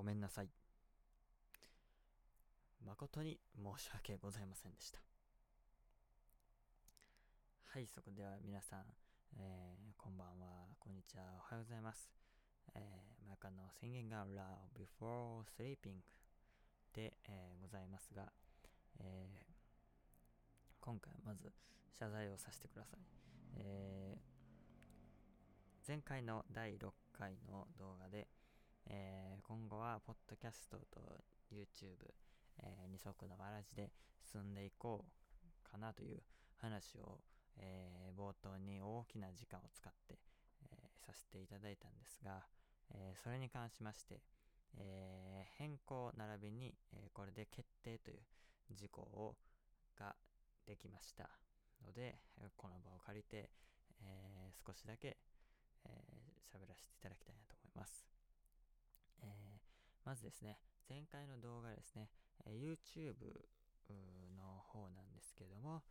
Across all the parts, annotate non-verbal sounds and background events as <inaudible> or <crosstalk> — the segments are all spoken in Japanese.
ごめんなさい。誠に申し訳ございませんでした。はい、そこでは皆さん、えー、こんばんは、こんにちは、おはようございます。えー、マカの宣言が Love Before Sleeping で、えー、ございますが、えー、今回まず謝罪をさせてください。えー、前回の第6回の動画で、えー、今後はポッドキャストと YouTube、えー、二足のわらじで進んでいこうかなという話を、えー、冒頭に大きな時間を使って、えー、させていただいたんですが、えそれに関しまして、え変更並びに、えこれで決定という事項をができましたので、この場を借りて、え少しだけ喋、えー、らせていただきたいなと思います。まずですね、前回の動画ですね、え、YouTube の方なんですけども、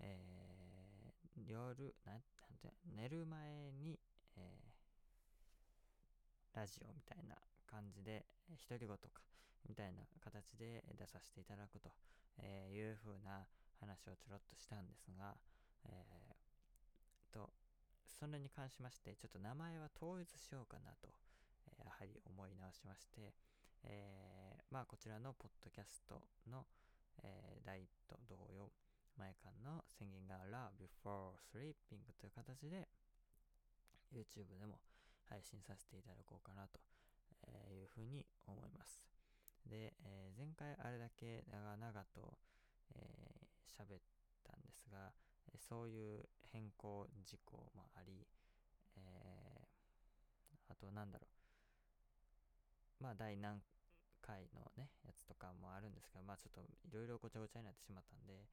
えー、夜な、なんて、寝る前に、えー、ラジオみたいな感じで、独り言か、みたいな形で出させていただくという風な話をちょろっとしたんですが、えー、と、それに関しまして、ちょっと名前は統一しようかなと、えやはり思い直しまして、えー、まあこちらのポッドキャストの、えー、第と同様、前間の宣言が Love Before Sleeping という形で YouTube でも配信させていただこうかなというふうに思います。で、えー、前回あれだけ長々と喋、えー、ったんですが、そういう変更事項もあり、えー、あとなんだろう、まあ第何回のね、やつとかもあるんですけど、まあちょっといろいろごちゃごちゃになってしまったんで、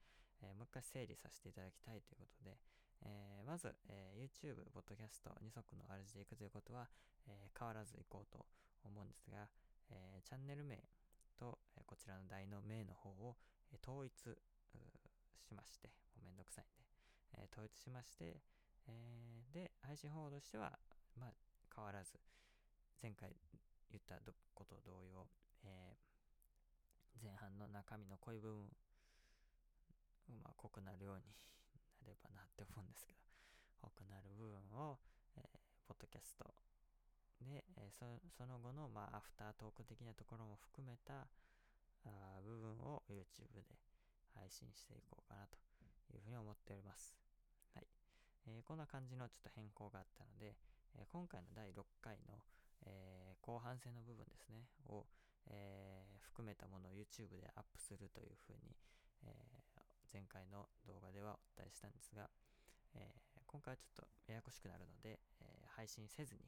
えー、もう一回整理させていただきたいということで、えー、まず、えー、YouTube、ポッドキャスト、二足の R 字でいくということは、え変わらずいこうと思うんですが、えチャンネル名と、えこちらの台の名の方を、え統一しまして、もうめんどくさいんで、え統一しまして、えで、配信方法としては、まあ変わらず、前回言ったこと同様、えー、前半の中身の濃い部分、まあ、濃くなるようになればなって思うんですけど、濃くなる部分を、えー、ポッドキャストで、えー、そその後の、まあ、アフタートーク的なところも含めたあ部分を YouTube で配信していこうかなというふうに思っております。はい。えー、こんな感じのちょっと変更があったので、えー、今回の第6回の、えー、後半戦の部分ですね、を、えー、含めたものを YouTube でアップするというふうに、えー、前回の動画ではお伝えしたんですが、えー、今回はちょっとややこしくなるので、え、配信せずに、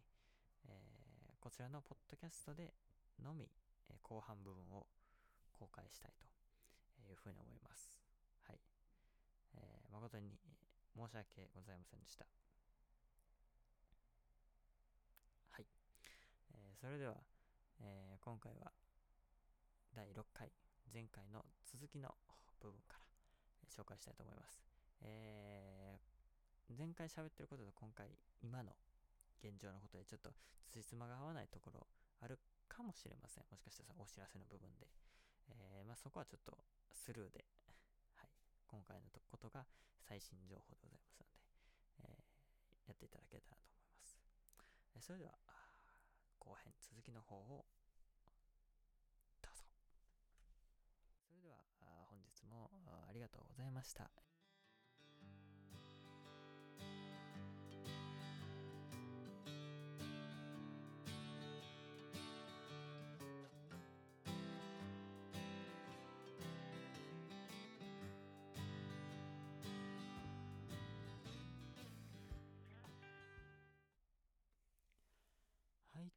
え、こちらのポッドキャストでのみ、え、後半部分を公開したいというふうに思います。はい。えー、誠に申し訳ございませんでした。はい。えー、それでは、えー、今回は第6回、前回の続きの部分から紹介したいと思います。えー、前回喋ってることと今回、今の現状のことでちょっとつじつまが合わないところあるかもしれません。もしかしたらお知らせの部分で。えー、まあ、そこはちょっとスルーで、はい。今回のことが最新情報でございますので、えー、やっていただけたらと思います。それでは、後編続きの方をどうぞ。それでは本日もありがとうございました。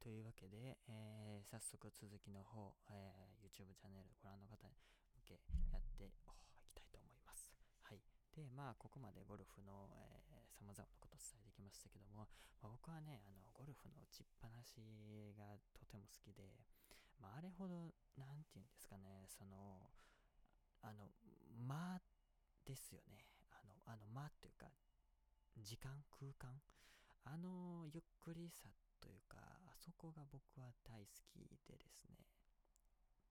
というわけで、えー、早速続きの方、えー、YouTube チャンネルご覧の方に向けやっていきたいと思います。はい。で、まあ、ここまでゴルフの、えー、様々なことを伝えてきましたけども、まあ、僕はね、あの、ゴルフの打ちっぱなしがとても好きで、まあ、あれほど、なんて言うんですかね、その、あの、間ですよね。あの、あの間というか、時間、空間、あのゆっくりさっというか、あそこが僕は大好きでですね、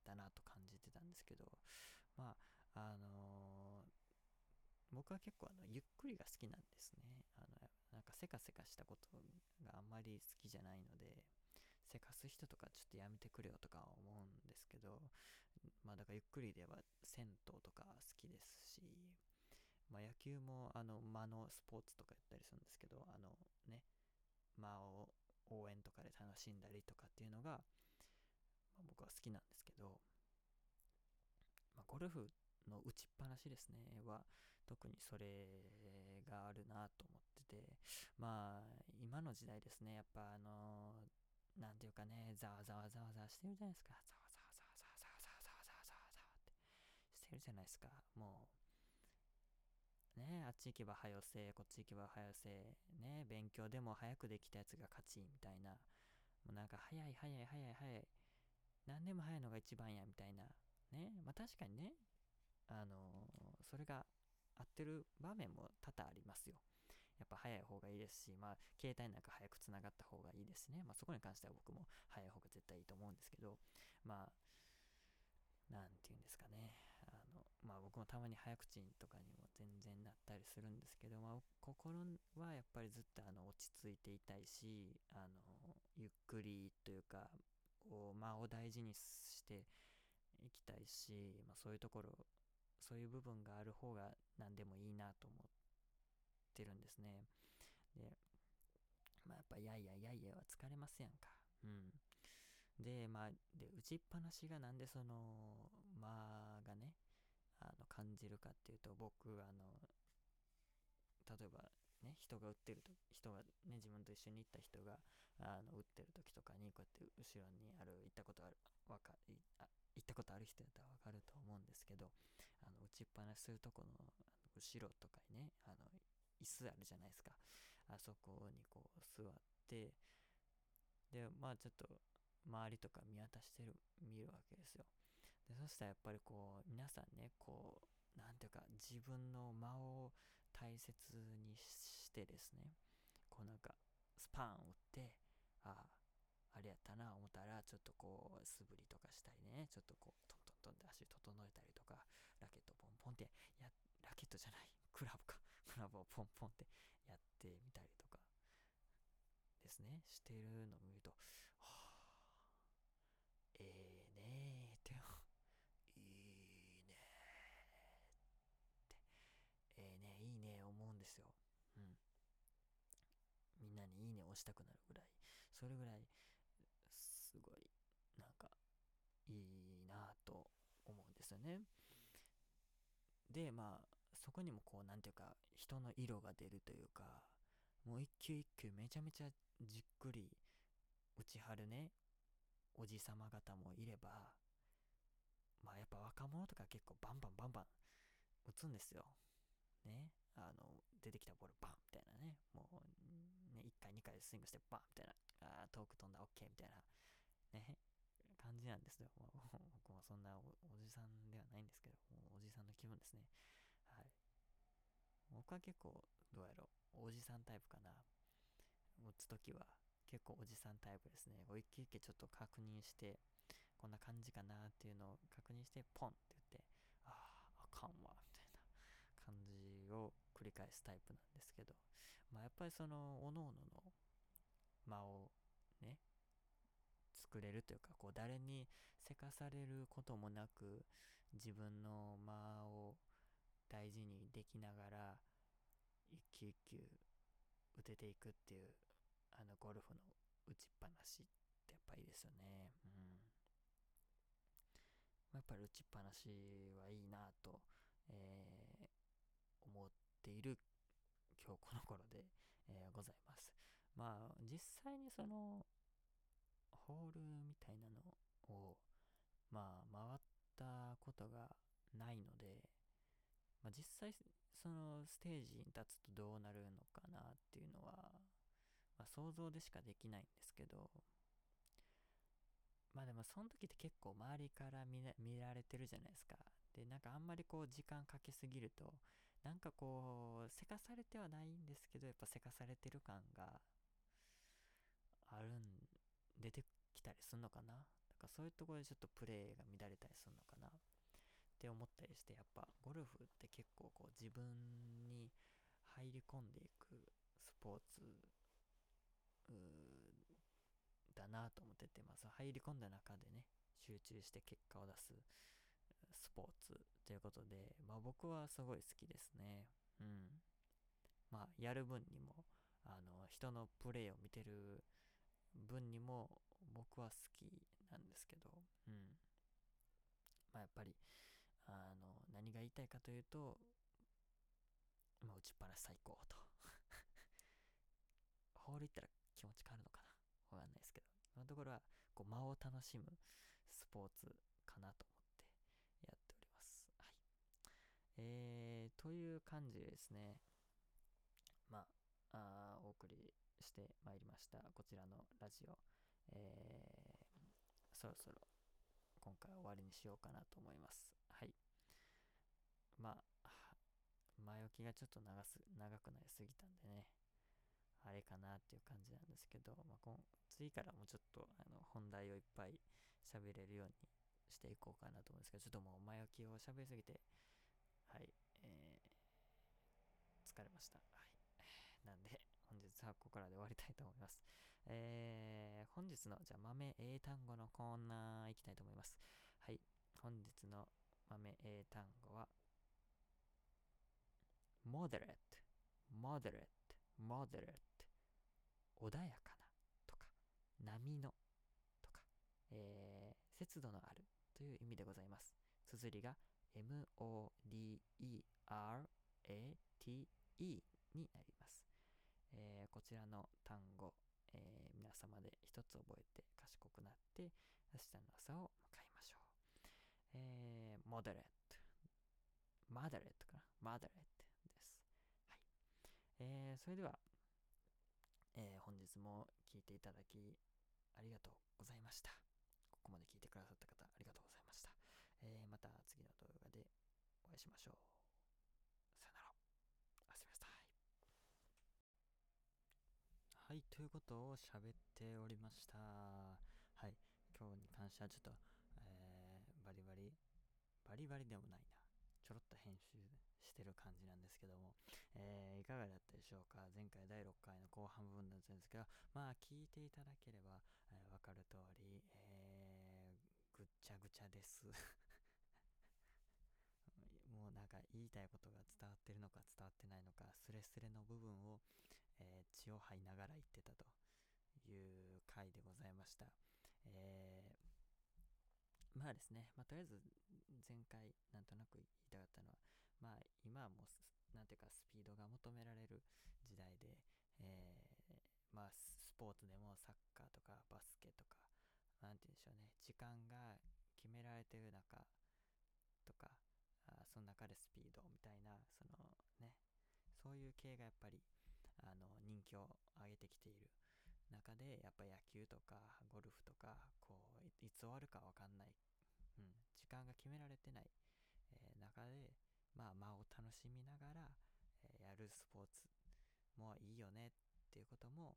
だなと感じてたんですけど、まあ、あのー、僕は結構あの、ゆっくりが好きなんですね。あの、なんかせかせかしたことがあんまり好きじゃないので、せかす人とかちょっとやめてくれよとか思うんですけど、まあだからゆっくりでは銭湯とか好きですし、まあ野球もあの間のスポーツとかやったりするんですけど、あのね、間を楽しんだりとかっていうのが、まあ、僕は好きなんですけど、まあ、ゴルフの打ちっぱなしですね、は、特にそれがあるなと思ってて、まあ、今の時代ですね、やっぱあのー、なんていうかね、ざわざわざわざわしてるじゃないですか。ざわざわざわざわざわざわざわざわざわってしてるじゃないですか。もう、ね、あっち行けば早よせ、こっち行けば早よせ、ね、勉強でも早くできたやつが勝ち、みたいな。もうなんか早い早い早い早い。何でも早いのが一番や、みたいな。ね、まあ確かにね、あのー、それが合ってる場面も多々ありますよ。やっぱ早い方がいいですし、まあ、携帯なんか早く繋がった方がいいですね。まあ、そこに関しては僕も早い方が絶対いいと思うんですけど、まあ、なんて言うんですかね。あの、まあ僕もたまに早口とかにも全然なったりするんですけど、まあ心はやっぱりずっとあの落ち着いていたいし、あの、ゆっくりというか、こう間を大事にしていきたいし、まあそういうところそういう部分がある方が何でもいいなと思ってるんですね。で、まあやっぱやいやいやいやは疲れますやんか。うん。で、まあ、で、打ちっぱなしがなんでその、間がね、あの、感じるかっていうと、僕、あの、例えば、ね、人が打ってると、人がね、自分と一緒に行った人が、あの、打ってる時とかに、こうやって後ろにある、行ったことある、わか、あ、行ったことある人やったらわかると思うんですけど、あの、打ちっぱなしするとこの、あの後ろとかにね、あの、椅子あるじゃないですか。あそこにこう座って、で、まあちょっと、周りとか見渡してる、見るわけですよ。で、そしたらやっぱりこう、皆さんね、こう、なんていうか、自分の間を大切にしてですね、こうなんか、スパン打って、ああ、あれやったな思ったら、ちょっとこう、素振りとかしたりね、ちょっとこう、トントントンって足整えたりとか、ラケットポンポンって、や、ラケットじゃない、クラブか、クラブをポンポンってやってみたりとか、ですね、してるのを見ると、はぁ、ええ、ーって、いいねーって、ええー、ねいいね思うんですよ。うん。みんなにいいね押したくなるぐらい、それぐらいすごい、なんか、いいなと思うんですよね。で、まあ、そこにもこう、なんていうか、人の色が出るというか、もう一球一球めちゃめちゃじっくり打ち張るね、おじさま方もいれば、まあやっぱ若者とか結構バンバンバンバン打つんですよ。ね。あの、出てきたボールバンみたいなね。もう、ね、1回2回スイングしてバンみたいな。あ遠く飛んだ OK みたいな。ね、感じなんですよ。<laughs> 僕もそんなおじさんではないんですけど、おじさんの気分ですね。はい。僕は結構、どうやろう、おじさんタイプかな。打つときは結構おじさんタイプですね。こう一気一気ちょっと確認して、こんな感じかなっていうのを確認して、ポンって言って、ああ、あかんわ、みたいな感じを繰り返すタイプなんですけど、まあやっぱりその、おのおのの間をね、作れるというか、こう誰にせかされることもなく、自分の間を大事にできながら、一球一球打てていくっていう、あのゴルフの打ちっぱなしってやっぱいいですよね。うん。やっぱり打ちっぱなしはいいなと、えー、思っている今日この頃で、えー、ございます。まあ、実際にその、ホールみたいなのを、まあ、回ったことがないので、まあ、実際、そのステージに立つとどうなるのかなっていうのは、まあ、想像でしかできないんですけど、まあでもその時って結構周りから見られてるじゃないですか。で、なんかあんまりこう時間かけすぎると、なんかこう、せかされてはないんですけど、やっぱせかされてる感があるん、出てきたりするのかな？だからそういうところでちょっとプレーが乱れたりするのかな？って思ったりして、やっぱゴルフって結構こう自分に入り込んでいくスポーツだなと思ってて、まあ、入り込んだ中でね、集中して結果を出すスポーツということで、まあ僕はすごい好きですね。うん。まあやる分にも、あの、人のプレーを見てる分にも僕は好きなんですけど、うん。まあやっぱり、あの、何が言いたいかというと、まあ打ちっぱなし最高と。ホール行ったら気持ち変わるのかなわかんないですけど。そのところは、こう、間を楽しむスポーツかなと思ってやっております。はい。えー、という感じでですね、まあ、あお送りしてまいりました。こちらのラジオ。えー、そろそろ今回終わりにしようかなと思います。はい。まあ、前置きがちょっと長す長くなりすぎたんでね、あれかなっていう感じなんですけど、まあ、今次からもうちょっとあの本題をいっぱい喋れるようにしていこうかなと思うんですけど、ちょっともう前置きを喋りすぎて、はい、えー、疲れました。はい。<laughs> なんで、本日はここからで終わりたいと思います。えー、本日の、じゃあ豆英単語のコーナー行きたいと思います。はい。本日の豆英単語は、moderate, moderate, moderate 穏やかなとか波のとか、えー、節度のあるという意味でございます。綴りが M-O-D-E-R-A-T-E になります。えー、こちらの単語、えー、皆様で一つ覚えて賢くなって明日の朝を迎えましょう。えー、moderate, moderate かな？moderate です。はい。えー、それでは、えー、本日も聞いていただきありがとうございました。こまで聞いてくださった方ありがとうございました。えー、また次の動画でお会いしましょう。さよなら。おやすみなさい。はい、ということを喋っておりました。はい、今日に関してはちょっと、えー、バリバリ、バリバリでもないな。ちょろっと編集してる感じなんですけども、えー、いかがだったでしょうか？前回第6回の後半部分だったんですけど、まあ聞いていただければわ、えー、かる通、ちゃぐちゃです <laughs> もうなんか言いたいことが伝わってるのか伝わってないのか、スレスレの部分を、えー、血を吐いながら言ってたという回でございました。えーまあですね、まあ、とりあえず前回なんとなく言いたかったのは、まあ今はもう、なんていうかスピードが求められる時代で、えー、まあスポーツでもサッカーとかバスケとか、なんて言うんでしょうね、時間が決められてる中とか、あその中でスピードみたいな、そのね、そういう系がやっぱり、あの、人気を上げてきている中で、やっぱ野球とかゴルフとか、こう、いつ終わるかわかんない、うん、時間が決められてない、えー、中で、まあ、間を楽しみながら、えー、やるスポーツもいいよねっていうことも、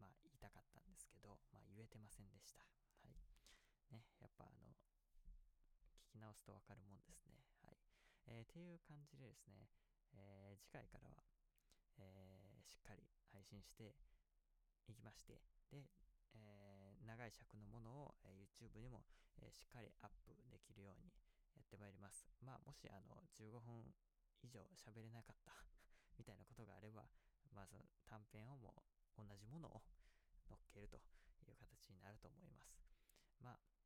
まあ、言いたかったんですけど、まあ、言えてませんでした。はい。ね、やっぱあの、聞き直すとわかるもんですね。はい。えー、っていう感じでですね、えー、次回からは、えー、しっかり配信していきまして、で、えー、長い尺のものを、えー、YouTube にも、えー、しっかりアップできるようにやってまいります。まあ、もしあの15分以上喋れなかった <laughs> みたいなことがあれば、まあ、短編をもう同じものを乗っけるという形になると思います。まあ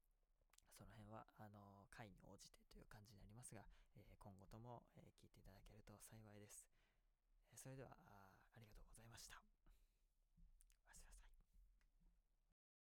その辺は、あの、回に応じてという感じになりますが、えー、今後とも、えー、聞いていただけると幸いです。それではあ、ありがとうございました。